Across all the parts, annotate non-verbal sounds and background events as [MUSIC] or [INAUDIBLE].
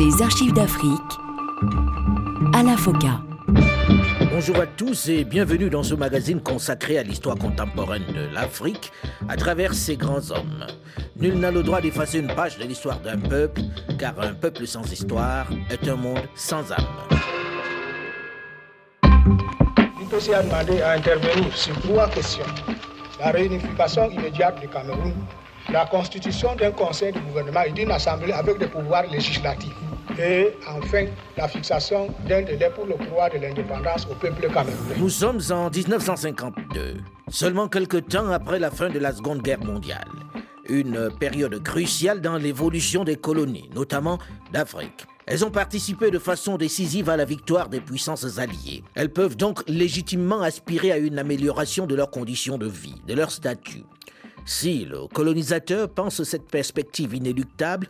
Les archives d'Afrique. Alain Foka. Bonjour à tous et bienvenue dans ce magazine consacré à l'histoire contemporaine de l'Afrique à travers ses grands hommes. Nul n'a le droit d'effacer une page de l'histoire d'un peuple, car un peuple sans histoire est un monde sans âme. L'IPC a demandé à intervenir sur trois questions. La réunification immédiate du Cameroun, la constitution d'un conseil de gouvernement et d'une assemblée avec des pouvoirs législatifs. Et enfin, la fixation d'un délai pour le pouvoir de l'indépendance au peuple camerounais. Nous sommes en 1952, seulement quelques temps après la fin de la Seconde Guerre mondiale. Une période cruciale dans l'évolution des colonies, notamment d'Afrique. Elles ont participé de façon décisive à la victoire des puissances alliées. Elles peuvent donc légitimement aspirer à une amélioration de leurs conditions de vie, de leur statut. Si le colonisateur pense cette perspective inéluctable,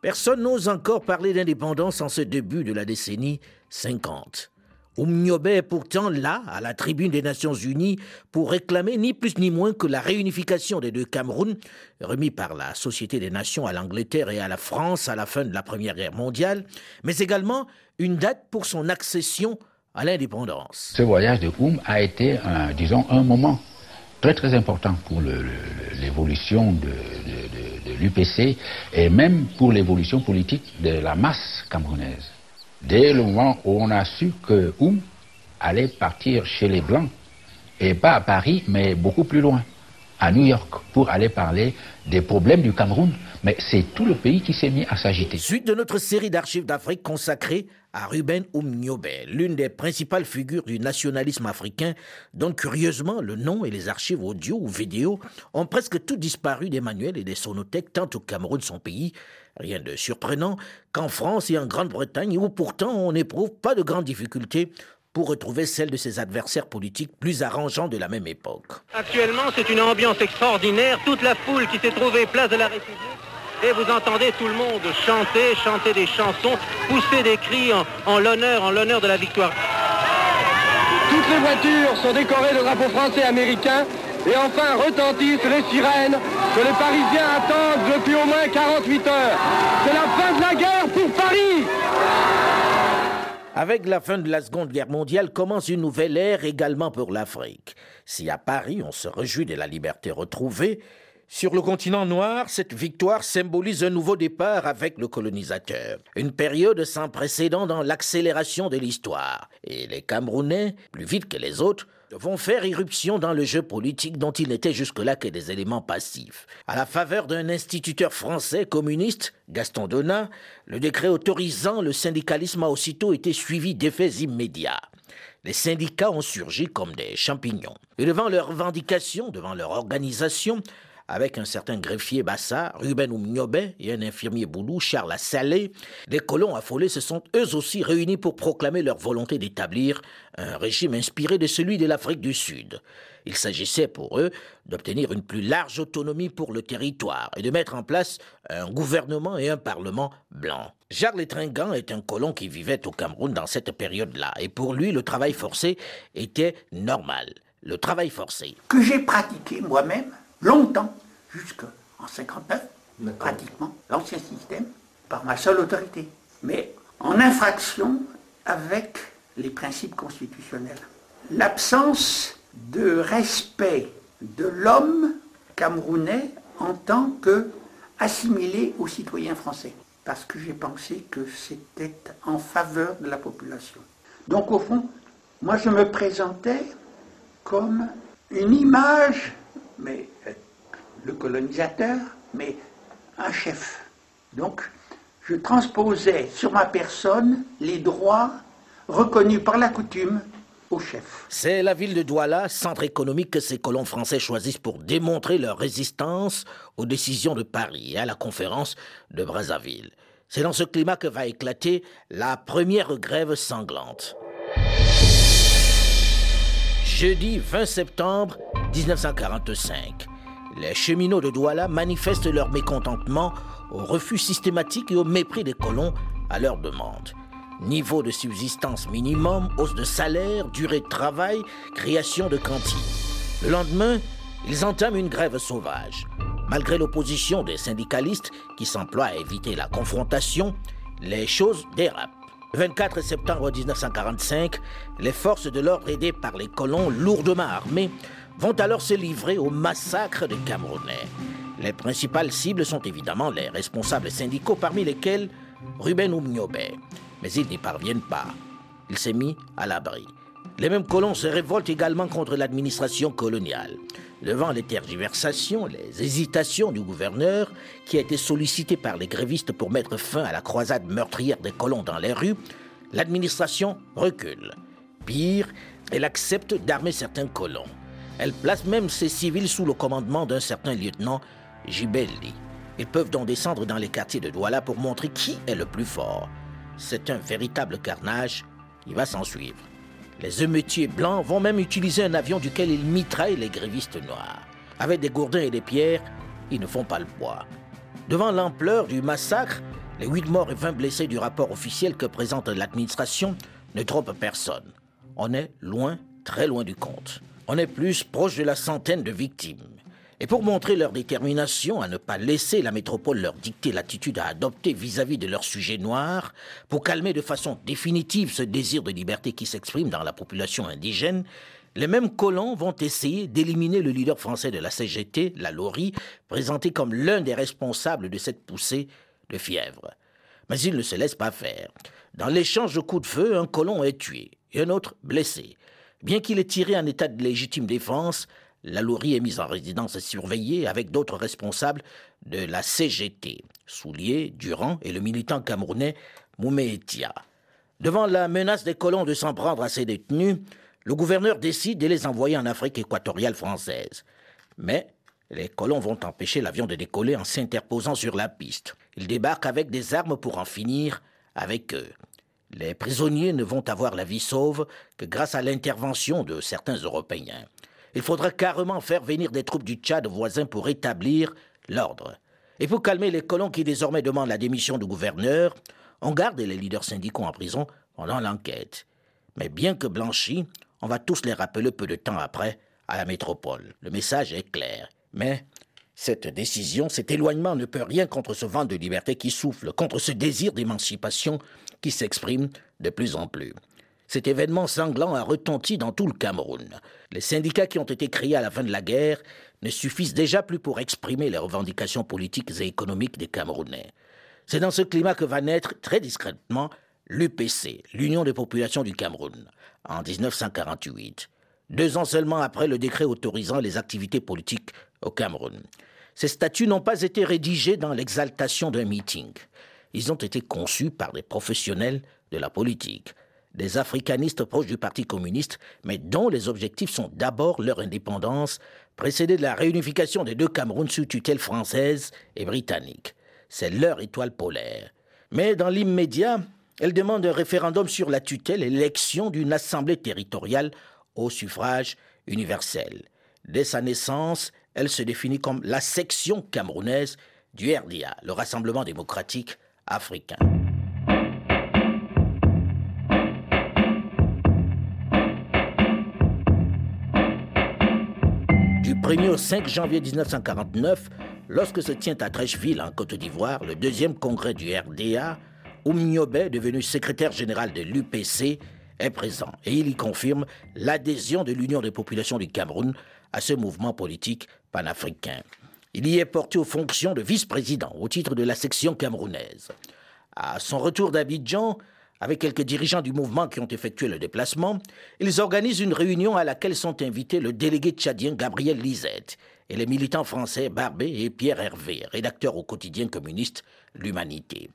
personne n'ose encore parler d'indépendance en ce début de la décennie 50. Oumniobe est pourtant là, à la tribune des Nations Unies, pour réclamer ni plus ni moins que la réunification des deux Camerouns, remis par la Société des Nations à l'Angleterre et à la France à la fin de la Première Guerre mondiale, mais également une date pour son accession à l'indépendance. Ce voyage de Oum a été, un, disons, un moment très très important pour l'évolution de l'UPC et même pour l'évolution politique de la masse camerounaise. Dès le moment où on a su que Oum allait partir chez les Blancs, et pas à Paris, mais beaucoup plus loin, à New York, pour aller parler des problèmes du Cameroun, mais c'est tout le pays qui s'est mis à s'agiter. Suite de notre série d'archives d'Afrique consacrée à Ruben Oumniobe, l'une des principales figures du nationalisme africain, dont curieusement le nom et les archives audio ou vidéo ont presque tout disparu des manuels et des sonothèques tant au Cameroun, son pays, rien de surprenant, qu'en France et en Grande-Bretagne, où pourtant on n'éprouve pas de grandes difficultés pour retrouver celle de ses adversaires politiques plus arrangeants de la même époque. Actuellement, c'est une ambiance extraordinaire, toute la foule qui s'est trouvée place de la République. Et vous entendez tout le monde chanter, chanter des chansons, pousser des cris en, en l'honneur, en l'honneur de la victoire. Toutes les voitures sont décorées de drapeaux français et américains. Et enfin retentissent les sirènes que les Parisiens attendent depuis au moins 48 heures. C'est la fin de la guerre pour Paris avec la fin de la Seconde Guerre mondiale commence une nouvelle ère également pour l'Afrique. Si à Paris on se réjouit de la liberté retrouvée, sur le continent noir, cette victoire symbolise un nouveau départ avec le colonisateur. Une période sans précédent dans l'accélération de l'histoire. Et les Camerounais, plus vite que les autres, vont faire irruption dans le jeu politique dont ils n'étaient jusque-là que des éléments passifs. À la faveur d'un instituteur français communiste, Gaston Donat, le décret autorisant le syndicalisme a aussitôt été suivi d'effets immédiats. Les syndicats ont surgi comme des champignons. Et devant leurs revendications, devant leur organisation, avec un certain greffier Bassa, Ruben Oumniobe et un infirmier boulou, Charles Salé, les colons affolés se sont eux aussi réunis pour proclamer leur volonté d'établir un régime inspiré de celui de l'Afrique du Sud. Il s'agissait pour eux d'obtenir une plus large autonomie pour le territoire et de mettre en place un gouvernement et un parlement blanc. Jacques Létringan est un colon qui vivait au Cameroun dans cette période-là, et pour lui, le travail forcé était normal. Le travail forcé. Que j'ai pratiqué moi-même longtemps, jusqu'en 59, pratiquement, l'ancien système, par ma seule autorité, mais en infraction avec les principes constitutionnels. L'absence de respect de l'homme camerounais en tant que assimilé aux citoyens français, parce que j'ai pensé que c'était en faveur de la population. Donc au fond, moi je me présentais comme une image mais le colonisateur, mais un chef. Donc, je transposais sur ma personne les droits reconnus par la coutume au chef. C'est la ville de Douala, centre économique que ces colons français choisissent pour démontrer leur résistance aux décisions de Paris et à la conférence de Brazzaville. C'est dans ce climat que va éclater la première grève sanglante. Jeudi 20 septembre 1945, les cheminots de Douala manifestent leur mécontentement au refus systématique et au mépris des colons à leurs demandes. Niveau de subsistance minimum, hausse de salaire, durée de travail, création de cantines. Le lendemain, ils entament une grève sauvage. Malgré l'opposition des syndicalistes qui s'emploient à éviter la confrontation, les choses dérapent. Le 24 septembre 1945, les forces de l'ordre aidées par les colons lourdement armés vont alors se livrer au massacre des Camerounais. Les principales cibles sont évidemment les responsables syndicaux, parmi lesquels Ruben Oumniobé. Mais ils n'y parviennent pas. Il s'est mis à l'abri. Les mêmes colons se révoltent également contre l'administration coloniale. Devant les tergiversations, les hésitations du gouverneur, qui a été sollicité par les grévistes pour mettre fin à la croisade meurtrière des colons dans les rues, l'administration recule. Pire, elle accepte d'armer certains colons. Elle place même ses civils sous le commandement d'un certain lieutenant Gibelli. Ils peuvent donc descendre dans les quartiers de Douala pour montrer qui est le plus fort. C'est un véritable carnage qui va s'en suivre. Les émeutiers blancs vont même utiliser un avion duquel ils mitraillent les grévistes noirs. Avec des gourdins et des pierres, ils ne font pas le poids. Devant l'ampleur du massacre, les 8 morts et 20 blessés du rapport officiel que présente l'administration ne trompent personne. On est loin, très loin du compte. On est plus proche de la centaine de victimes. Et pour montrer leur détermination à ne pas laisser la métropole leur dicter l'attitude à adopter vis-à-vis de leurs sujets noirs, pour calmer de façon définitive ce désir de liberté qui s'exprime dans la population indigène, les mêmes colons vont essayer d'éliminer le leader français de la CGT, la Laurie, présenté comme l'un des responsables de cette poussée de fièvre. Mais ils ne se laissent pas faire. Dans l'échange de coups de feu, un colon est tué et un autre blessé. Bien qu'il ait tiré en état de légitime défense, la Lourie est mise en résidence surveillée avec d'autres responsables de la CGT, Soulier, Durand et le militant camerounais Moumetia. Devant la menace des colons de s'en prendre à ces détenus, le gouverneur décide de les envoyer en Afrique équatoriale française. Mais les colons vont empêcher l'avion de décoller en s'interposant sur la piste. Ils débarquent avec des armes pour en finir avec eux. Les prisonniers ne vont avoir la vie sauve que grâce à l'intervention de certains Européens. Il faudra carrément faire venir des troupes du Tchad voisin pour établir l'ordre. Et pour calmer les colons qui désormais demandent la démission du gouverneur, on garde les leaders syndicaux en prison pendant l'enquête. Mais bien que blanchis, on va tous les rappeler peu de temps après à la métropole. Le message est clair. Mais cette décision, cet éloignement ne peut rien contre ce vent de liberté qui souffle, contre ce désir d'émancipation qui s'exprime de plus en plus. Cet événement sanglant a retenti dans tout le Cameroun. Les syndicats qui ont été créés à la fin de la guerre ne suffisent déjà plus pour exprimer les revendications politiques et économiques des Camerounais. C'est dans ce climat que va naître très discrètement l'UPC, l'Union des populations du Cameroun, en 1948, deux ans seulement après le décret autorisant les activités politiques au Cameroun. Ces statuts n'ont pas été rédigés dans l'exaltation d'un meeting. Ils ont été conçus par des professionnels de la politique, des africanistes proches du Parti communiste, mais dont les objectifs sont d'abord leur indépendance, précédée de la réunification des deux Camerouns sous tutelle française et britannique. C'est leur étoile polaire. Mais dans l'immédiat, elle demande un référendum sur la tutelle et l'élection d'une assemblée territoriale au suffrage universel. Dès sa naissance, elle se définit comme la section camerounaise du RDA, le Rassemblement démocratique africain. 1er au 5 janvier 1949, lorsque se tient à Trècheville, en Côte d'Ivoire, le deuxième congrès du RDA, Oumniobé, devenu secrétaire général de l'UPC, est présent et il y confirme l'adhésion de l'Union des populations du Cameroun à ce mouvement politique panafricain. Il y est porté aux fonctions de vice-président au titre de la section camerounaise. À son retour d'Abidjan, avec quelques dirigeants du mouvement qui ont effectué le déplacement, ils organisent une réunion à laquelle sont invités le délégué tchadien Gabriel Lisette et les militants français Barbé et Pierre Hervé, rédacteurs au quotidien communiste L'Humanité.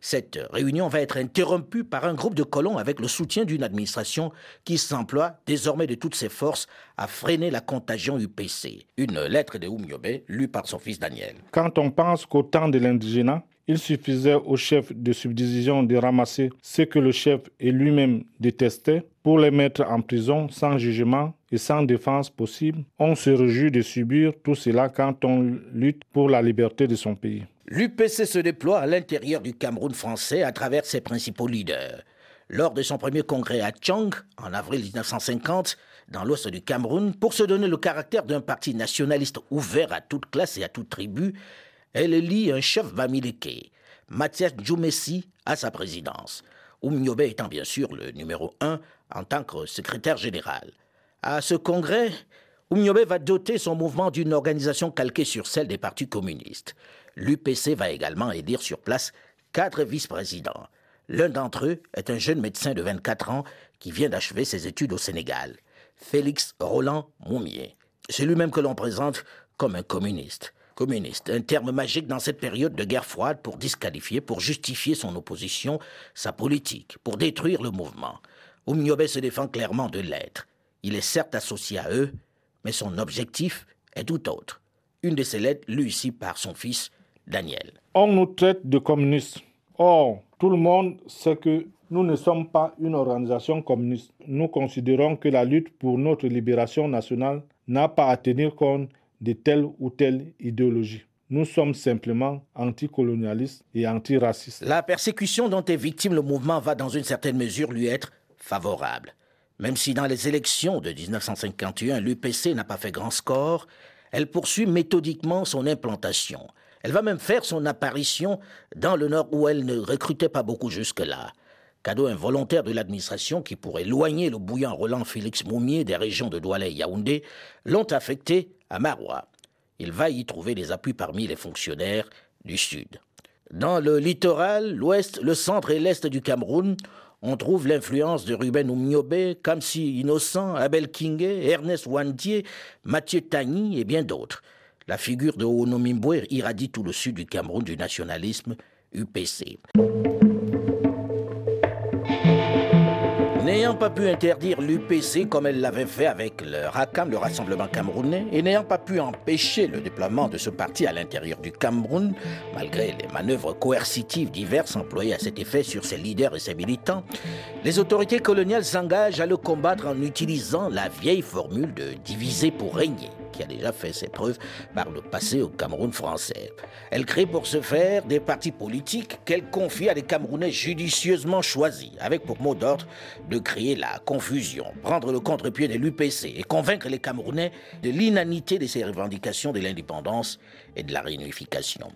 Cette réunion va être interrompue par un groupe de colons avec le soutien d'une administration qui s'emploie désormais de toutes ses forces à freiner la contagion UPC. Une lettre de Oumiobe lue par son fils Daniel. Quand on pense qu'au temps de l'indigénat, il suffisait au chef de subdivision de ramasser ce que le chef et lui-même détestait pour les mettre en prison sans jugement et sans défense possible. On se réjouit de subir tout cela quand on lutte pour la liberté de son pays. L'UPC se déploie à l'intérieur du Cameroun français à travers ses principaux leaders. Lors de son premier congrès à Tchang, en avril 1950, dans l'ouest du Cameroun, pour se donner le caractère d'un parti nationaliste ouvert à toute classe et à toute tribu, elle lit un chef Bamileke. Mathias Djoumessi à sa présidence. Oumniobe étant bien sûr le numéro un en tant que secrétaire général. À ce congrès, Oumniobe va doter son mouvement d'une organisation calquée sur celle des partis communistes. L'UPC va également élire sur place quatre vice-présidents. L'un d'entre eux est un jeune médecin de 24 ans qui vient d'achever ses études au Sénégal, Félix Roland Moumier. C'est lui-même que l'on présente comme un communiste. Communiste, un terme magique dans cette période de guerre froide pour disqualifier, pour justifier son opposition, sa politique, pour détruire le mouvement. Oumniobé se défend clairement de l'être. Il est certes associé à eux, mais son objectif est tout autre. Une de ses lettres lue ici par son fils, Daniel. On nous traite de communistes. Or, tout le monde sait que nous ne sommes pas une organisation communiste. Nous considérons que la lutte pour notre libération nationale n'a pas à tenir compte de telle ou telle idéologie. Nous sommes simplement anticolonialistes et antiracistes. La persécution dont est victime le mouvement va dans une certaine mesure lui être favorable. Même si dans les élections de 1951, l'UPC n'a pas fait grand score, elle poursuit méthodiquement son implantation. Elle va même faire son apparition dans le Nord où elle ne recrutait pas beaucoup jusque-là. Cadeau involontaire de l'administration qui, pour éloigner le bouillant Roland Félix Moumier des régions de Douala et Yaoundé, l'ont affecté à Marois. Il va y trouver des appuis parmi les fonctionnaires du Sud. Dans le littoral, l'ouest, le centre et l'est du Cameroun, on trouve l'influence de Ruben Oumniobé, Kamsi Innocent, Abel Kingé, Ernest Wandier, Mathieu Tagny et bien d'autres. La figure de Onomimbwe irradie tout le sud du Cameroun du nationalisme UPC. Pas pu interdire l'UPC comme elle l'avait fait avec le RACAM, le Rassemblement camerounais, et n'ayant pas pu empêcher le déploiement de ce parti à l'intérieur du Cameroun, malgré les manœuvres coercitives diverses employées à cet effet sur ses leaders et ses militants, les autorités coloniales s'engagent à le combattre en utilisant la vieille formule de diviser pour régner qui a déjà fait ses preuves par le passé au Cameroun français. Elle crée pour ce faire des partis politiques qu'elle confie à des Camerounais judicieusement choisis, avec pour mot d'ordre de créer la confusion, prendre le contre-pied de l'UPC et convaincre les Camerounais de l'inanité de ses revendications de l'indépendance et de la réunification.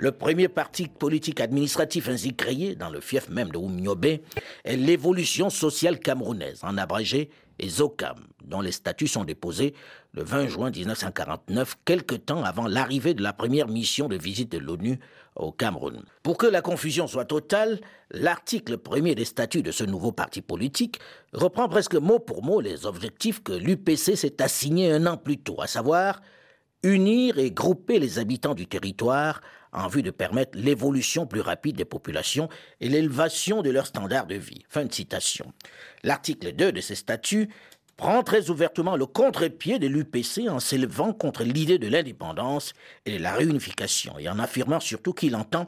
Le premier parti politique administratif ainsi créé, dans le fief même de Oumniobé, est l'évolution sociale camerounaise, en abrégé ZOCAM, dont les statuts sont déposés le 20 juin 1949, quelque temps avant l'arrivée de la première mission de visite de l'ONU au Cameroun. Pour que la confusion soit totale, l'article premier des statuts de ce nouveau parti politique reprend presque mot pour mot les objectifs que l'UPC s'est assigné un an plus tôt, à savoir unir et grouper les habitants du territoire en vue de permettre l'évolution plus rapide des populations et l'élévation de leurs standards de vie. Fin de citation. L'article 2 de ces statuts prend très ouvertement le contre-pied de l'UPC en s'élevant contre l'idée de l'indépendance et de la réunification et en affirmant surtout qu'il entend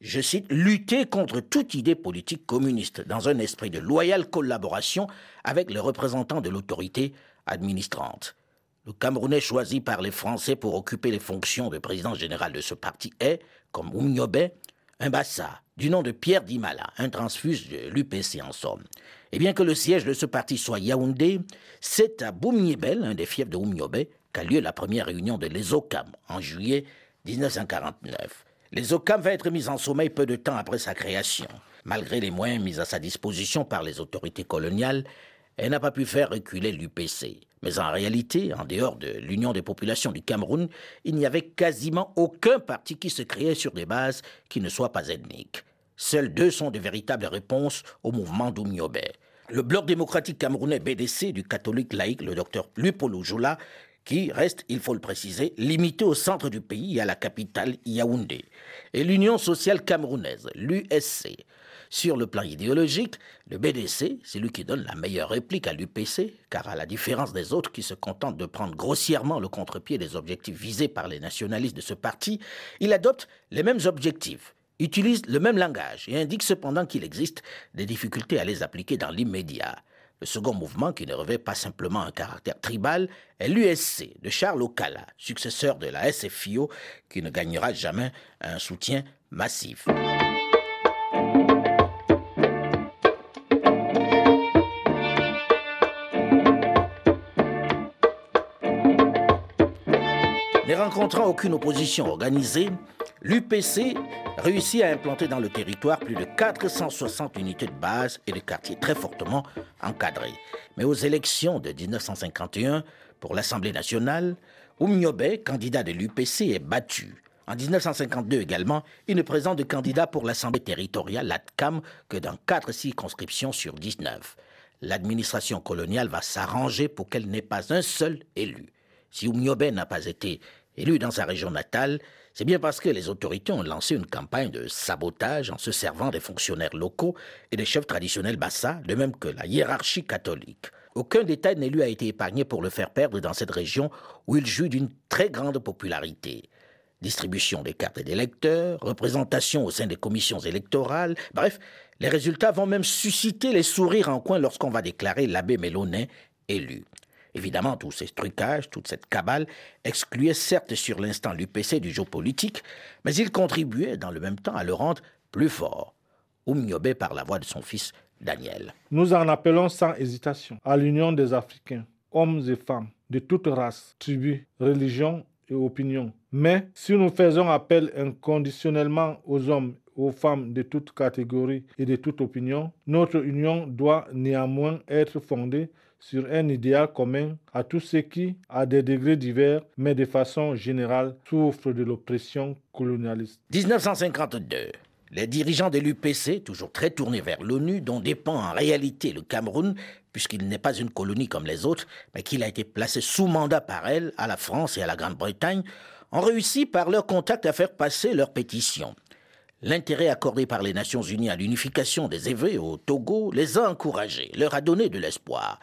je cite, lutter contre toute idée politique communiste dans un esprit de loyale collaboration avec les représentants de l'autorité administrante. Le Camerounais choisi par les Français pour occuper les fonctions de président général de ce parti est, comme Oumniobé, un bassa, du nom de Pierre Dimala, un transfuge de l'UPC en somme. Et bien que le siège de ce parti soit Yaoundé, c'est à Boumniebel, un des fiefs de Oumniobé, qu'a lieu la première réunion de l'ESOCAM en juillet 1949. L'ESOCAM va être mise en sommeil peu de temps après sa création. Malgré les moyens mis à sa disposition par les autorités coloniales, elle n'a pas pu faire reculer l'UPC. Mais en réalité, en dehors de l'Union des populations du Cameroun, il n'y avait quasiment aucun parti qui se créait sur des bases qui ne soient pas ethniques. Seuls deux sont de véritables réponses au mouvement d'Oumniobé. Le bloc démocratique camerounais BDC du catholique laïque, le docteur Lupolo Joula, qui reste, il faut le préciser, limité au centre du pays et à la capitale Yaoundé. Et l'Union sociale camerounaise, l'USC, sur le plan idéologique, le BDC, c'est lui qui donne la meilleure réplique à l'UPC, car à la différence des autres qui se contentent de prendre grossièrement le contre-pied des objectifs visés par les nationalistes de ce parti, il adopte les mêmes objectifs, utilise le même langage et indique cependant qu'il existe des difficultés à les appliquer dans l'immédiat. Le second mouvement, qui ne revêt pas simplement un caractère tribal, est l'USC de Charles Okala, successeur de la SFIO, qui ne gagnera jamais un soutien massif. Ne rencontrant aucune opposition organisée, l'UPC réussit à implanter dans le territoire plus de 460 unités de base et de quartiers très fortement encadrés. Mais aux élections de 1951 pour l'Assemblée nationale, Oumniobé, candidat de l'UPC, est battu. En 1952 également, il ne présente de candidat pour l'Assemblée territoriale, l'ATCAM, que dans quatre circonscriptions sur 19. L'administration coloniale va s'arranger pour qu'elle n'ait pas un seul élu. Si Oumniobé n'a pas été élu dans sa région natale, c'est bien parce que les autorités ont lancé une campagne de sabotage en se servant des fonctionnaires locaux et des chefs traditionnels bassa, de même que la hiérarchie catholique. Aucun détail n'élu a été épargné pour le faire perdre dans cette région où il joue d'une très grande popularité. Distribution des cartes d'électeurs, représentation au sein des commissions électorales, bref, les résultats vont même susciter les sourires en coin lorsqu'on va déclarer l'abbé Mélonin élu. Évidemment, tous ces trucages, toute cette cabale excluaient certes sur l'instant l'UPC du jeu politique, mais ils contribuaient dans le même temps à le rendre plus fort. Oumniobé par la voix de son fils Daniel. Nous en appelons sans hésitation à l'union des Africains, hommes et femmes, de toutes races, tribus, religions et opinions. Mais si nous faisons appel inconditionnellement aux hommes aux femmes de toutes catégories et de toute opinion, notre union doit néanmoins être fondée sur un idéal commun à tous ceux qui, à des degrés divers, mais de façon générale, souffrent de l'oppression colonialiste. 1952. Les dirigeants de l'UPC, toujours très tournés vers l'ONU, dont dépend en réalité le Cameroun, puisqu'il n'est pas une colonie comme les autres, mais qu'il a été placé sous mandat par elle à la France et à la Grande-Bretagne, ont réussi par leur contact à faire passer leur pétition. L'intérêt accordé par les Nations Unies à l'unification des évêques au Togo les a encouragés, leur a donné de l'espoir.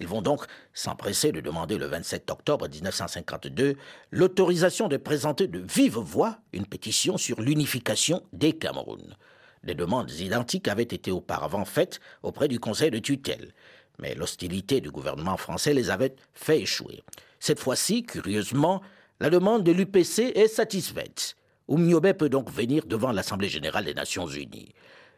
Ils vont donc s'empresser de demander le 27 octobre 1952 l'autorisation de présenter de vive voix une pétition sur l'unification des Cameroun. Des demandes identiques avaient été auparavant faites auprès du Conseil de tutelle, mais l'hostilité du gouvernement français les avait fait échouer. Cette fois-ci, curieusement, la demande de l'UPC est satisfaite. Oumniobé peut donc venir devant l'Assemblée générale des Nations unies.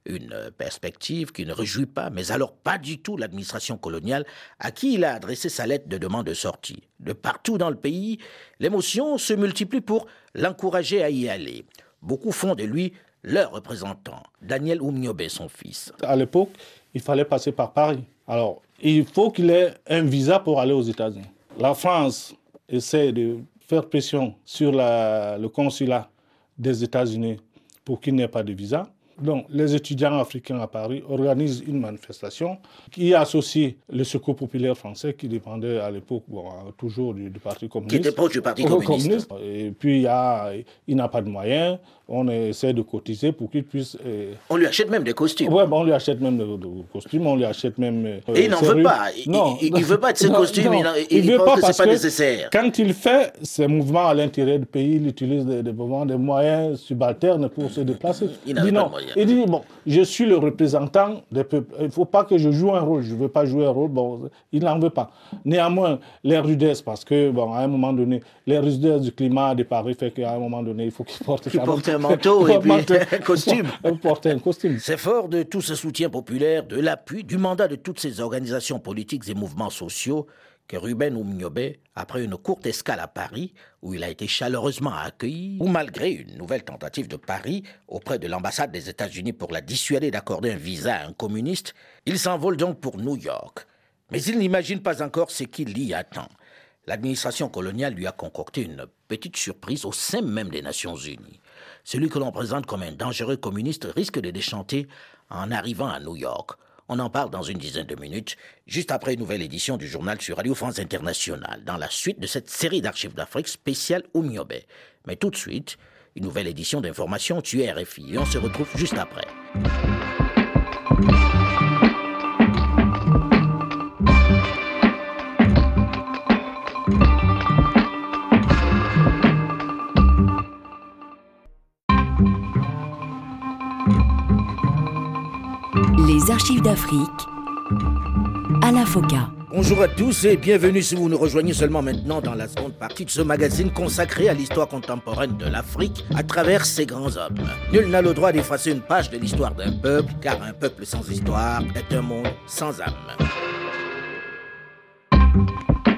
Une perspective qui ne réjouit pas, mais alors pas du tout l'administration coloniale à qui il a adressé sa lettre de demande de sortie. De partout dans le pays, l'émotion se multiplie pour l'encourager à y aller. Beaucoup font de lui leur représentant, Daniel Oumniobé, son fils. À l'époque, il fallait passer par Paris. Alors, il faut qu'il ait un visa pour aller aux États-Unis. La France essaie de faire pression sur le consulat des États-Unis pour qu'il n'y ait pas de visa. Donc, les étudiants africains à Paris organisent une manifestation qui associe le Secours populaire français qui dépendait à l'époque toujours du, Parti communiste. Qui était proche du Parti communiste. Et puis, il, il n'a pas de moyens on essaie de cotiser pour qu'il puisse. Euh, on lui achète même des costumes. Oui, on lui achète même des, costumes, on lui achète même. Euh, Et il n'en veut pas. Non, il ne veut pas de ces [LAUGHS] costumes, il, ne veut pas que ce pas nécessaire. Quand il fait ses mouvements à l'intérieur du pays, il utilise des, des, des moyens subalternes pour se déplacer. Il, dit non. Il dit bon, je suis le représentant des peuples. Il ne faut pas que je joue un rôle. Je ne veux pas jouer un rôle. Bon, il n'en veut pas. Néanmoins, les rudesses, parce que, bon, à un moment donné, les rudesses du climat de Paris fait qu'à un moment donné, il faut qu'il porte un manteau et puis un [LAUGHS] costume. Porter un costume. C'est fort de tout ce soutien populaire, de l'appui, du mandat de toutes ces organisations politiques et mouvements sociaux que Ruben Oumniobé, après une courte escale à Paris, où il a été chaleureusement accueilli, ou malgré une nouvelle tentative de Paris auprès de l'ambassade des États-Unis pour la dissuader d'accorder un visa à un communiste, il s'envole donc pour New York. Mais il n'imagine pas encore ce qu'il y attend. L'administration coloniale lui a concocté une petite surprise au sein même des Nations Unies. Celui que l'on présente comme un dangereux communiste risque de déchanter en arrivant à New York. On en parle dans une dizaine de minutes, juste après une nouvelle édition du journal sur Radio France Internationale, dans la suite de cette série d'archives d'Afrique spéciale Oumiobe. Mais tout de suite, une nouvelle édition d'information tuée RFI, et on se retrouve juste après. Archives d'Afrique, Alain Foka. Bonjour à tous et bienvenue si vous nous rejoignez seulement maintenant dans la seconde partie de ce magazine consacré à l'histoire contemporaine de l'Afrique à travers ses grands hommes. Nul n'a le droit d'effacer une page de l'histoire d'un peuple, car un peuple sans histoire est un monde sans âme.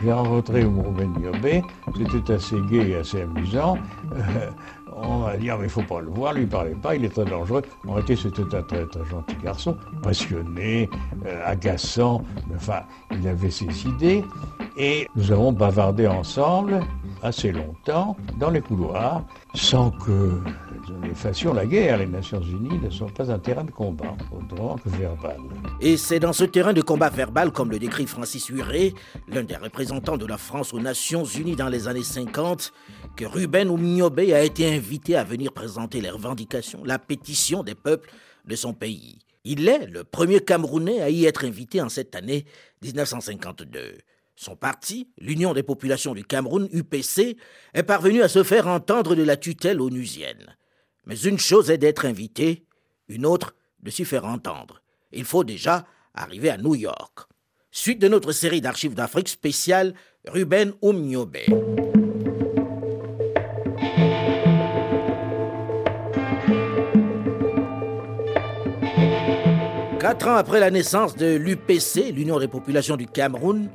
J'ai rencontré Mourouben Yobé, c'était assez gai et assez amusant. Euh, on va dire, mais il ne faut pas le voir, lui parlez pas, il est très dangereux. En réalité, c'était un très, très gentil garçon, passionné, euh, agaçant, enfin, il avait ses idées. Et nous avons bavardé ensemble assez longtemps dans les couloirs, sans que nous fassions la guerre. Les Nations Unies ne sont pas un terrain de combat, autrement que verbal. Et c'est dans ce terrain de combat verbal, comme le décrit Francis Huré, l'un des représentants de la France aux Nations Unies dans les années 50, que Ruben Oumniobé a été invité à venir présenter les revendications, la pétition des peuples de son pays. Il est le premier Camerounais à y être invité en cette année 1952. Son parti, l'Union des populations du Cameroun, UPC, est parvenu à se faire entendre de la tutelle onusienne. Mais une chose est d'être invité, une autre de s'y faire entendre. Il faut déjà arriver à New York. Suite de notre série d'archives d'Afrique spéciale Ruben Oumniobe. Quatre ans après la naissance de l'UPC, l'Union des populations du Cameroun,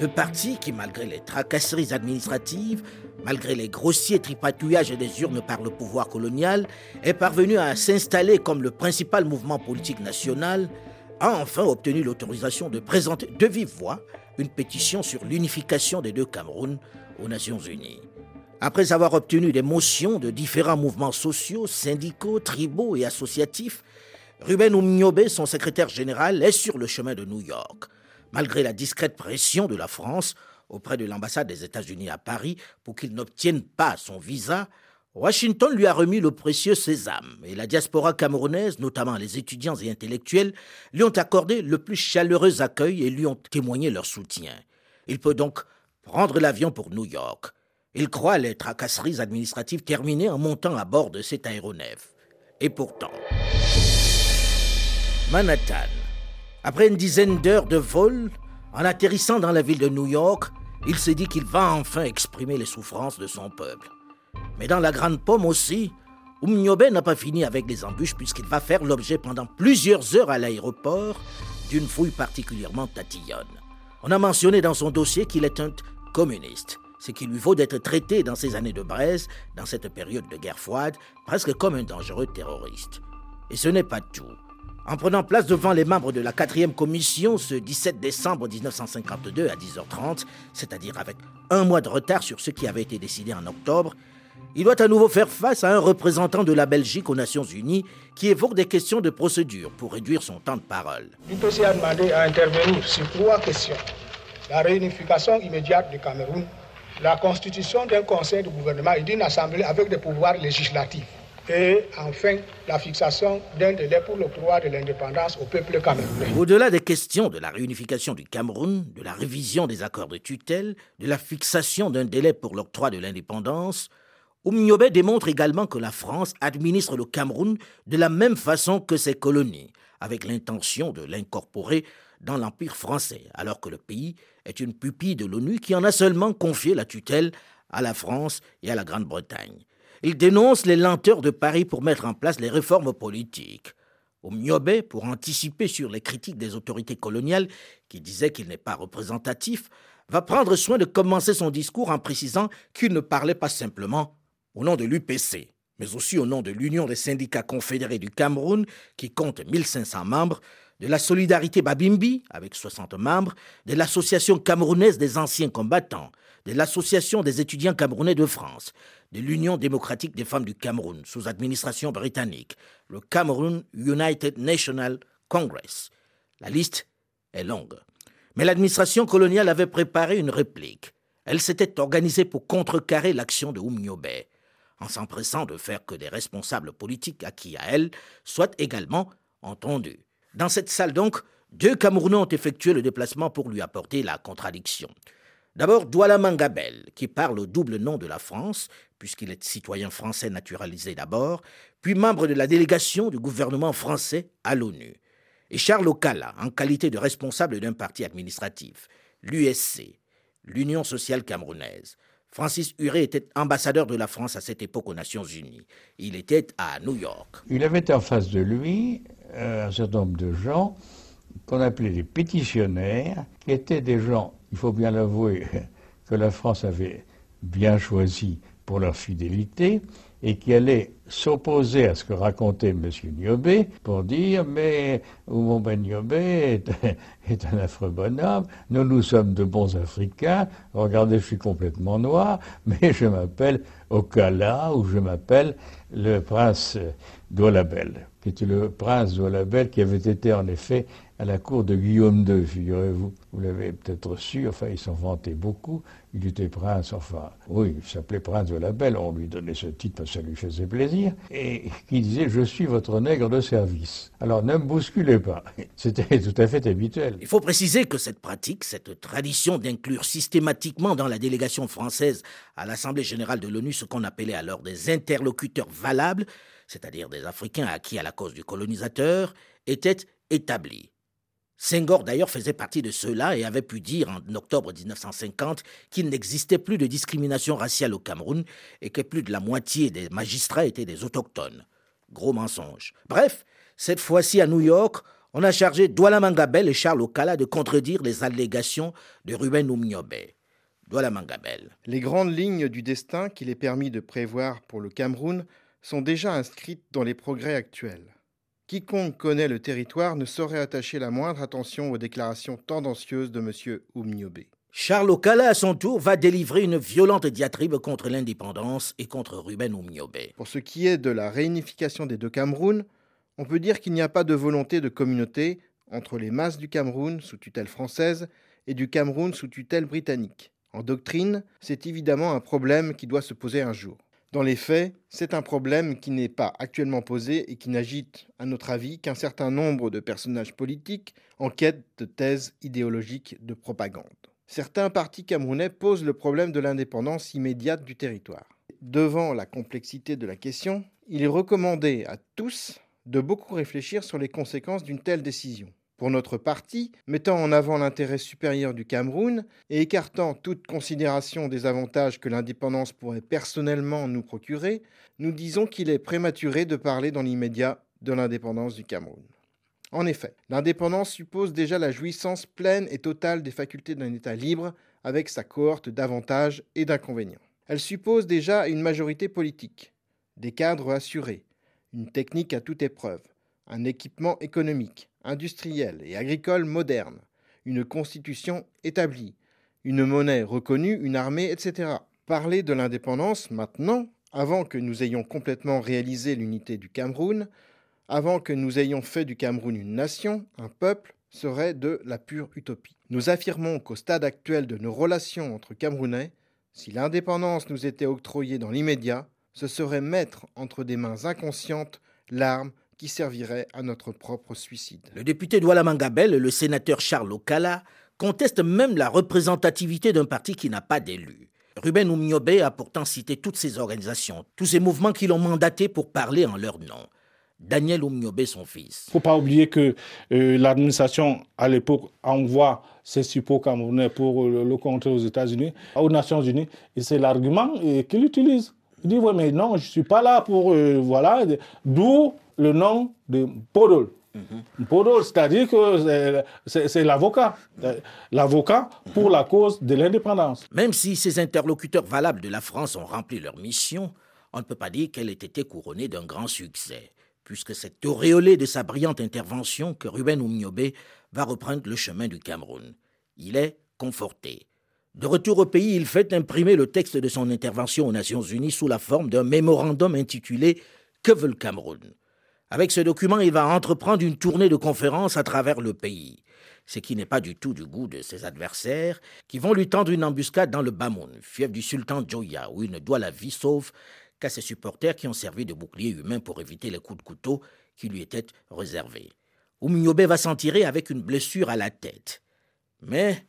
le parti qui, malgré les tracasseries administratives, malgré les grossiers tripatouillages des urnes par le pouvoir colonial, est parvenu à s'installer comme le principal mouvement politique national, a enfin obtenu l'autorisation de présenter de vive voix une pétition sur l'unification des deux Camerouns aux Nations Unies. Après avoir obtenu des motions de différents mouvements sociaux, syndicaux, tribaux et associatifs, Ruben Oumniobé, son secrétaire général, est sur le chemin de New York. Malgré la discrète pression de la France auprès de l'ambassade des États-Unis à Paris pour qu'il n'obtienne pas son visa, Washington lui a remis le précieux sésame et la diaspora camerounaise, notamment les étudiants et intellectuels, lui ont accordé le plus chaleureux accueil et lui ont témoigné leur soutien. Il peut donc prendre l'avion pour New York. Il croit les tracasseries administratives terminées en montant à bord de cet aéronef. Et pourtant... Manhattan. Après une dizaine d'heures de vol, en atterrissant dans la ville de New York, il s'est dit qu'il va enfin exprimer les souffrances de son peuple. Mais dans la Grande Pomme aussi, Oumniobe n'a pas fini avec les embûches puisqu'il va faire l'objet pendant plusieurs heures à l'aéroport d'une fouille particulièrement tatillonne. On a mentionné dans son dossier qu'il est un communiste, ce qui lui vaut d'être traité dans ces années de braise, dans cette période de guerre froide, presque comme un dangereux terroriste. Et ce n'est pas tout. En prenant place devant les membres de la 4e commission ce 17 décembre 1952 à 10h30, c'est-à-dire avec un mois de retard sur ce qui avait été décidé en octobre, il doit à nouveau faire face à un représentant de la Belgique aux Nations Unies qui évoque des questions de procédure pour réduire son temps de parole. L'UPC a demandé à intervenir sur trois questions. La réunification immédiate du Cameroun, la constitution d'un conseil de gouvernement et d'une assemblée avec des pouvoirs législatifs et enfin la fixation d'un délai pour l'octroi de l'indépendance au peuple camerounais. Au-delà des questions de la réunification du Cameroun, de la révision des accords de tutelle, de la fixation d'un délai pour l'octroi de l'indépendance, Oumniobé démontre également que la France administre le Cameroun de la même façon que ses colonies, avec l'intention de l'incorporer dans l'Empire français, alors que le pays est une pupille de l'ONU qui en a seulement confié la tutelle à la France et à la Grande-Bretagne. Il dénonce les lenteurs de Paris pour mettre en place les réformes politiques. Oumniobé, pour anticiper sur les critiques des autorités coloniales qui disaient qu'il n'est pas représentatif, va prendre soin de commencer son discours en précisant qu'il ne parlait pas simplement au nom de l'UPC, mais aussi au nom de l'Union des syndicats confédérés du Cameroun, qui compte 1500 membres, de la Solidarité Babimbi, avec 60 membres, de l'Association camerounaise des anciens combattants, de l'Association des étudiants camerounais de France, de l'Union démocratique des femmes du Cameroun, sous administration britannique, le Cameroun United National Congress. La liste est longue. Mais l'administration coloniale avait préparé une réplique. Elle s'était organisée pour contrecarrer l'action de Oumniobé, en s'empressant de faire que des responsables politiques acquis à elle soient également entendus. Dans cette salle donc, deux Camerounais ont effectué le déplacement pour lui apporter la contradiction. D'abord, Douala Mangabel, qui parle au double nom de la France, puisqu'il est citoyen français naturalisé d'abord, puis membre de la délégation du gouvernement français à l'ONU. Et Charles Okala, en qualité de responsable d'un parti administratif, l'USC, l'Union sociale camerounaise. Francis Huré était ambassadeur de la France à cette époque aux Nations Unies. Il était à New York. Il avait en face de lui euh, un certain nombre de gens qu'on appelait des pétitionnaires, qui étaient des gens, il faut bien l'avouer, [LAUGHS] que la France avait bien choisis pour leur fidélité, et qui allait s'opposer à ce que racontait M. Niobé pour dire mais Oumouben Niobé [LAUGHS] est, un affreux bonhomme, nous nous sommes de bons Africains, regardez je suis complètement noir, [LAUGHS] mais je m'appelle Okala ou je m'appelle le prince d'Olabel, qui était le prince d'Olabel qui avait été en effet à la cour de Guillaume II, figurez-vous. Vous, l'avez peut-être su, enfin, il s'en vantait beaucoup. Il était prince, enfin, oui, il s'appelait prince de la Belle, on lui donnait ce titre parce que ça lui faisait plaisir, et qui disait Je suis votre nègre de service. Alors ne me bousculez pas. [LAUGHS] C'était tout à fait habituel. Il faut préciser que cette pratique, cette tradition d'inclure systématiquement dans la délégation française à l'Assemblée générale de l'ONU ce qu'on appelait alors des interlocuteurs valables, c'est-à-dire des Africains acquis à la cause du colonisateur, était établie. Senghor d'ailleurs faisait partie de ceux-là et avait pu dire en octobre 1950 qu'il n'existait plus de discrimination raciale au Cameroun et que plus de la moitié des magistrats étaient des autochtones. Gros mensonge. Bref, cette fois-ci à New York, on a chargé Douala Mangabel et Charles Okala de contredire les allégations de Ruben Oumniobe. Douala Mangabel. Les grandes lignes du destin qu'il est permis de prévoir pour le Cameroun sont déjà inscrites dans les progrès actuels. Quiconque connaît le territoire ne saurait attacher la moindre attention aux déclarations tendancieuses de M. Oumniobé. Charles Okala, à son tour, va délivrer une violente diatribe contre l'indépendance et contre Ruben Oumniobé. Pour ce qui est de la réunification des deux Camerouns, on peut dire qu'il n'y a pas de volonté de communauté entre les masses du Cameroun sous tutelle française et du Cameroun sous tutelle britannique. En doctrine, c'est évidemment un problème qui doit se poser un jour. Dans les faits, c'est un problème qui n'est pas actuellement posé et qui n'agite, à notre avis, qu'un certain nombre de personnages politiques en quête de thèses idéologiques de propagande. Certains partis camerounais posent le problème de l'indépendance immédiate du territoire. Devant la complexité de la question, il est recommandé à tous de beaucoup réfléchir sur les conséquences d'une telle décision. Pour notre parti, mettant en avant l'intérêt supérieur du Cameroun et écartant toute considération des avantages que l'indépendance pourrait personnellement nous procurer, nous disons qu'il est prématuré de parler dans l'immédiat de l'indépendance du Cameroun. En effet, l'indépendance suppose déjà la jouissance pleine et totale des facultés d'un État libre avec sa cohorte d'avantages et d'inconvénients. Elle suppose déjà une majorité politique, des cadres assurés, une technique à toute épreuve, un équipement économique, industriel et agricole moderne, une constitution établie, une monnaie reconnue, une armée, etc. Parler de l'indépendance maintenant, avant que nous ayons complètement réalisé l'unité du Cameroun, avant que nous ayons fait du Cameroun une nation, un peuple, serait de la pure utopie. Nous affirmons qu'au stade actuel de nos relations entre Camerounais, si l'indépendance nous était octroyée dans l'immédiat, ce serait mettre entre des mains inconscientes l'arme qui servirait à notre propre suicide. Le député Douala Mangabel et le sénateur Charles Okala contestent même la représentativité d'un parti qui n'a pas d'élu. Ruben Oumniobé a pourtant cité toutes ces organisations, tous ces mouvements qui l'ont mandaté pour parler en leur nom. Daniel Oumniobé, son fils. Il ne faut pas oublier que euh, l'administration, à l'époque, envoie ses supports camerounais pour euh, le contrer aux États-Unis, aux Nations Unies, et c'est l'argument euh, qu'il utilise. Il dit, oui, mais non, je ne suis pas là pour... voilà, d'où le nom de Podol. Podol, c'est-à-dire que c'est l'avocat, l'avocat pour la cause de l'indépendance. Même si ces interlocuteurs valables de la France ont rempli leur mission, on ne peut pas dire qu'elle ait été couronnée d'un grand succès, puisque c'est auréolé de sa brillante intervention que Ruben Oumniobé va reprendre le chemin du Cameroun. Il est conforté. De retour au pays, il fait imprimer le texte de son intervention aux Nations Unies sous la forme d'un mémorandum intitulé Que veut le Cameroun? Avec ce document, il va entreprendre une tournée de conférences à travers le pays, ce qui n'est pas du tout du goût de ses adversaires, qui vont lui tendre une embuscade dans le Bamoun, fief du sultan Joya, où il ne doit la vie sauve qu'à ses supporters qui ont servi de bouclier humain pour éviter les coups de couteau qui lui étaient réservés. Oumniobé va s'en tirer avec une blessure à la tête. Mais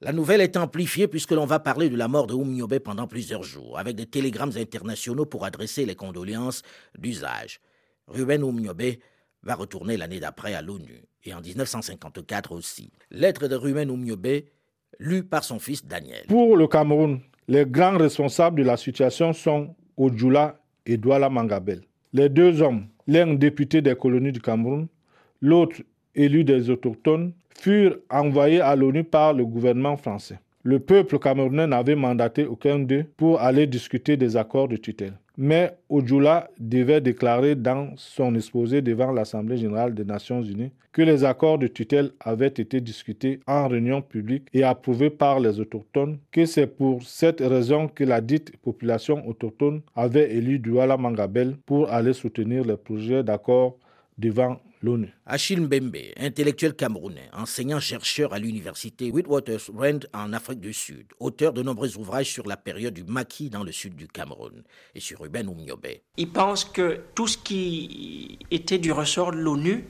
la nouvelle est amplifiée puisque l'on va parler de la mort de Oumniobé pendant plusieurs jours, avec des télégrammes internationaux pour adresser les condoléances d'usage. Ruben Oumniobé va retourner l'année d'après à l'ONU, et en 1954 aussi. Lettre de Ruben Oumniobé, lue par son fils Daniel. Pour le Cameroun, les grands responsables de la situation sont Odjula et Douala Mangabel. Les deux hommes, l'un député des colonies du Cameroun, l'autre élu des autochtones, furent envoyés à l'ONU par le gouvernement français. Le peuple camerounais n'avait mandaté aucun d'eux pour aller discuter des accords de tutelle. Mais Ojula devait déclarer dans son exposé devant l'Assemblée générale des Nations unies que les accords de tutelle avaient été discutés en réunion publique et approuvés par les autochtones, que c'est pour cette raison que la dite population autochtone avait élu Douala Mangabel pour aller soutenir les projets d'accord devant l'ONU. Achille Mbembe, intellectuel camerounais, enseignant-chercheur à l'université Witwatersrand en Afrique du Sud, auteur de nombreux ouvrages sur la période du maquis dans le sud du Cameroun et sur Ruben Oumiobe. Il pense que tout ce qui était du ressort de l'ONU,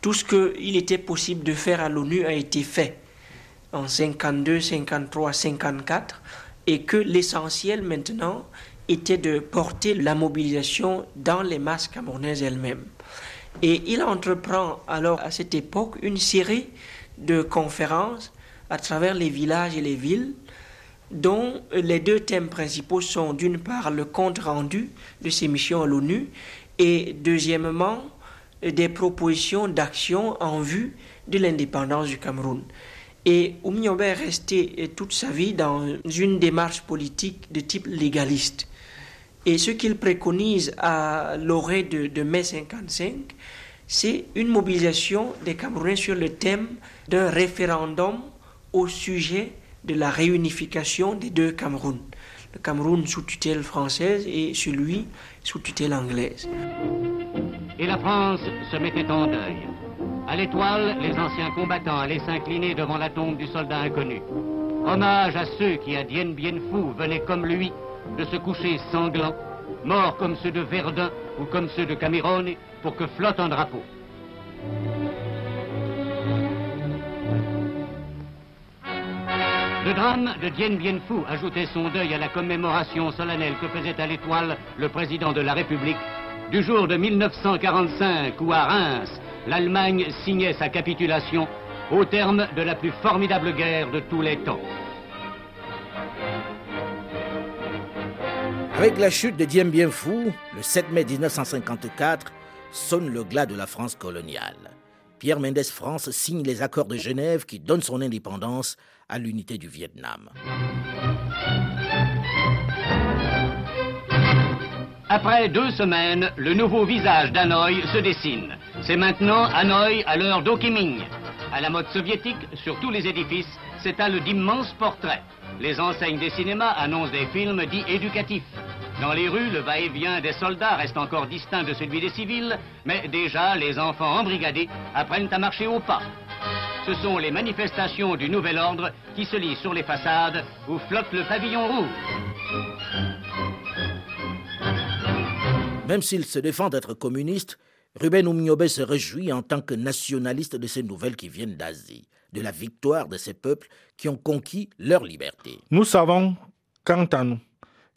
tout ce qu'il était possible de faire à l'ONU a été fait en 52, 53, 54 et que l'essentiel maintenant était de porter la mobilisation dans les masses camerounaises elles-mêmes. Et il entreprend alors à cette époque une série de conférences à travers les villages et les villes dont les deux thèmes principaux sont d'une part le compte rendu de ces missions à l'ONU et deuxièmement des propositions d'action en vue de l'indépendance du Cameroun. Et Oumiobe est resté toute sa vie dans une démarche politique de type légaliste. Et ce qu'il préconise à l'orée de, mai 55, c'est une mobilisation des Camerounais sur le thème d'un référendum au sujet de la réunification des deux Camerouns. Le Cameroun sous tutelle française et celui sous tutelle anglaise. Et la France se mettait en deuil. À l'étoile, les anciens combattants allaient s'incliner devant la tombe du soldat inconnu. Hommage à ceux qui, à Dien Bien Phu, venaient comme lui de se coucher sanglants, morts comme ceux de Verdun ou comme ceux de Camerone, pour que flotte un drapeau. Le drame de Dien Bien Phu ajoutait son deuil à la commémoration solennelle que faisait à l'étoile le président de la République du jour de 1945 où à Reims, l'Allemagne signait sa capitulation au terme de la plus formidable guerre de tous les temps. Avec la chute de Dien Bien Phu, le 7 mai 1954, sonne le glas de la France coloniale. Pierre Mendès France signe les accords de Genève qui donnent son indépendance à l'unité du Vietnam. Après deux semaines, le nouveau visage d'Hanoï se dessine. C'est maintenant Hanoï à l'heure d'Ho Chi Minh. À la mode soviétique, sur tous les édifices, s'étalent d'immenses portraits. Les enseignes des cinémas annoncent des films dits éducatifs. Dans les rues, le va-et-vient des soldats reste encore distinct de celui des civils, mais déjà les enfants embrigadés apprennent à marcher au pas. Ce sont les manifestations du nouvel ordre qui se lisent sur les façades où flotte le pavillon rouge. Même s'il se défend d'être communiste, Ruben Oumiobe se réjouit en tant que nationaliste de ces nouvelles qui viennent d'Asie, de la victoire de ces peuples qui ont conquis leur liberté. Nous savons, quant à nous,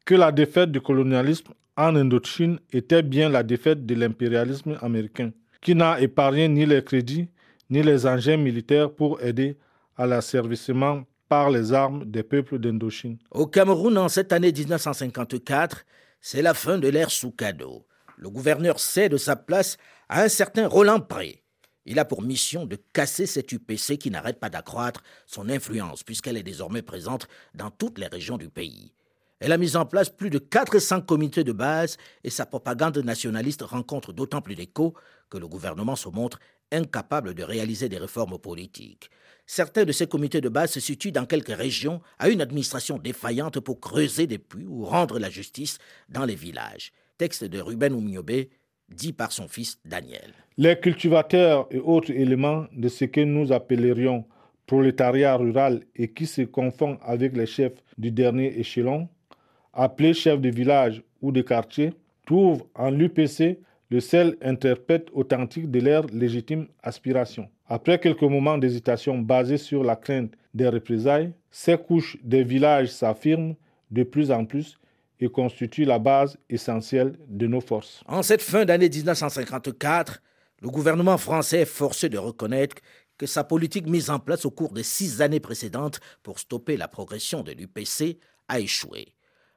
que la défaite du colonialisme en Indochine était bien la défaite de l'impérialisme américain, qui n'a épargné ni les crédits ni les engins militaires pour aider à l'asservissement par les armes des peuples d'Indochine. Au Cameroun, en cette année 1954, c'est la fin de l'ère sous cadeau. Le gouverneur cède sa place à un certain Roland Pré. Il a pour mission de casser cette UPC qui n'arrête pas d'accroître son influence puisqu'elle est désormais présente dans toutes les régions du pays. Elle a mis en place plus de 400 comités de base et sa propagande nationaliste rencontre d'autant plus d'écho que le gouvernement se montre incapable de réaliser des réformes politiques. Certains de ces comités de base se situent dans quelques régions à une administration défaillante pour creuser des puits ou rendre la justice dans les villages. Texte de Ruben Oumiobe, dit par son fils Daniel. Les cultivateurs et autres éléments de ce que nous appellerions prolétariat rural et qui se confond avec les chefs du dernier échelon, appelés chefs de village ou de quartier, trouvent en l'UPC le seul interprète authentique de leurs légitimes aspirations. Après quelques moments d'hésitation basés sur la crainte des représailles, ces couches des villages s'affirment de plus en plus et constituent la base essentielle de nos forces. En cette fin d'année 1954, le gouvernement français est forcé de reconnaître que sa politique mise en place au cours des six années précédentes pour stopper la progression de l'UPC a échoué.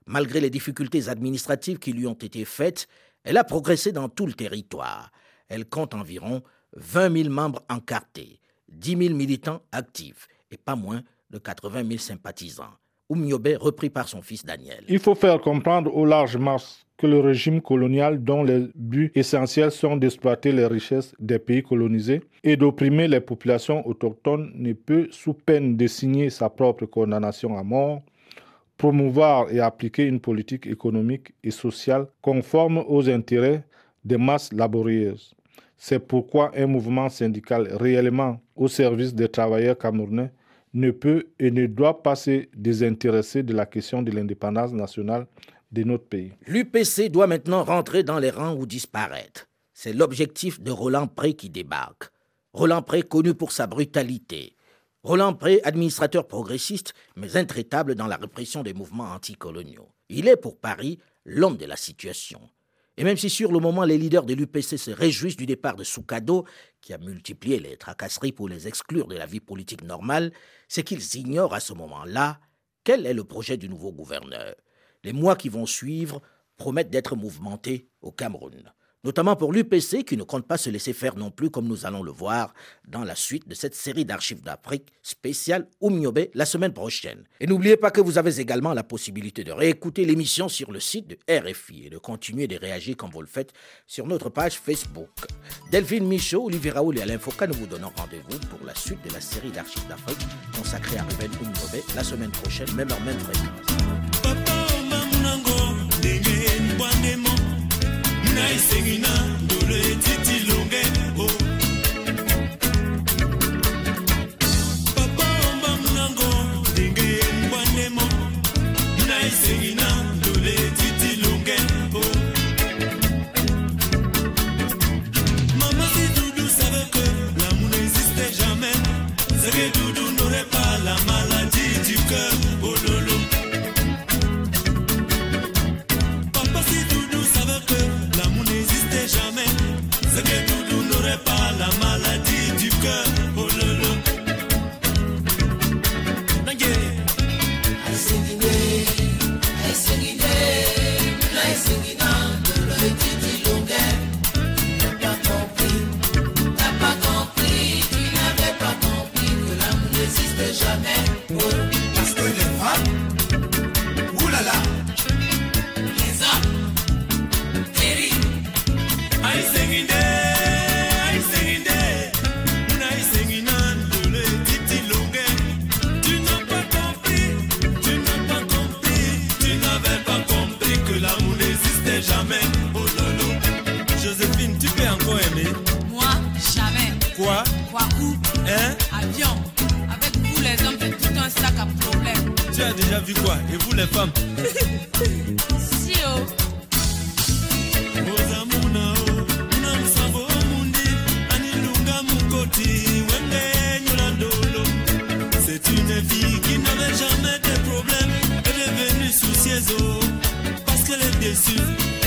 Malgré les difficultés administratives qui lui ont été faites, elle a progressé dans tout le territoire. Elle compte environ 20 000 membres encartés, 10 000 militants actifs et pas moins de 80 000 sympathisants. Oumiobe, repris par son fils Daniel. Il faut faire comprendre aux larges masses que le régime colonial dont les buts essentiels sont d'exploiter les richesses des pays colonisés et d'opprimer les populations autochtones ne peut, sous peine de signer sa propre condamnation à mort, promouvoir et appliquer une politique économique et sociale conforme aux intérêts des masses laborieuses. C'est pourquoi un mouvement syndical réellement au service des travailleurs camerounais ne peut et ne doit pas se désintéresser de la question de l'indépendance nationale de notre pays. L'UPC doit maintenant rentrer dans les rangs ou disparaître. C'est l'objectif de Roland Pré qui débarque. Roland Pré connu pour sa brutalité. Roland Pré, administrateur progressiste, mais intraitable dans la répression des mouvements anticoloniaux. Il est pour Paris l'homme de la situation. Et même si sur le moment les leaders de l'UPC se réjouissent du départ de Soukado, qui a multiplié les tracasseries pour les exclure de la vie politique normale, c'est qu'ils ignorent à ce moment-là quel est le projet du nouveau gouverneur. Les mois qui vont suivre promettent d'être mouvementés au Cameroun notamment pour l'UPC qui ne compte pas se laisser faire non plus, comme nous allons le voir dans la suite de cette série d'archives d'Afrique spéciale Oumiobe la semaine prochaine. Et n'oubliez pas que vous avez également la possibilité de réécouter l'émission sur le site de RFI et de continuer de réagir comme vous le faites sur notre page Facebook. Delphine Michaud, Olivier Raoul et Alain Foucault nous vous donnons rendez-vous pour la suite de la série d'archives d'Afrique consacrée à Ruben Oumiobe la semaine prochaine, même heure, même fréquence. Na esengi Quoi Quoi Hein Avion. Avec vous les hommes, c'est tout un sac à problème. Tu as déjà vu quoi Et vous les femmes [LAUGHS] Si oh. C'est une fille qui n'avait jamais de problème, est devenue soucieuse, parce qu'elle est déçue.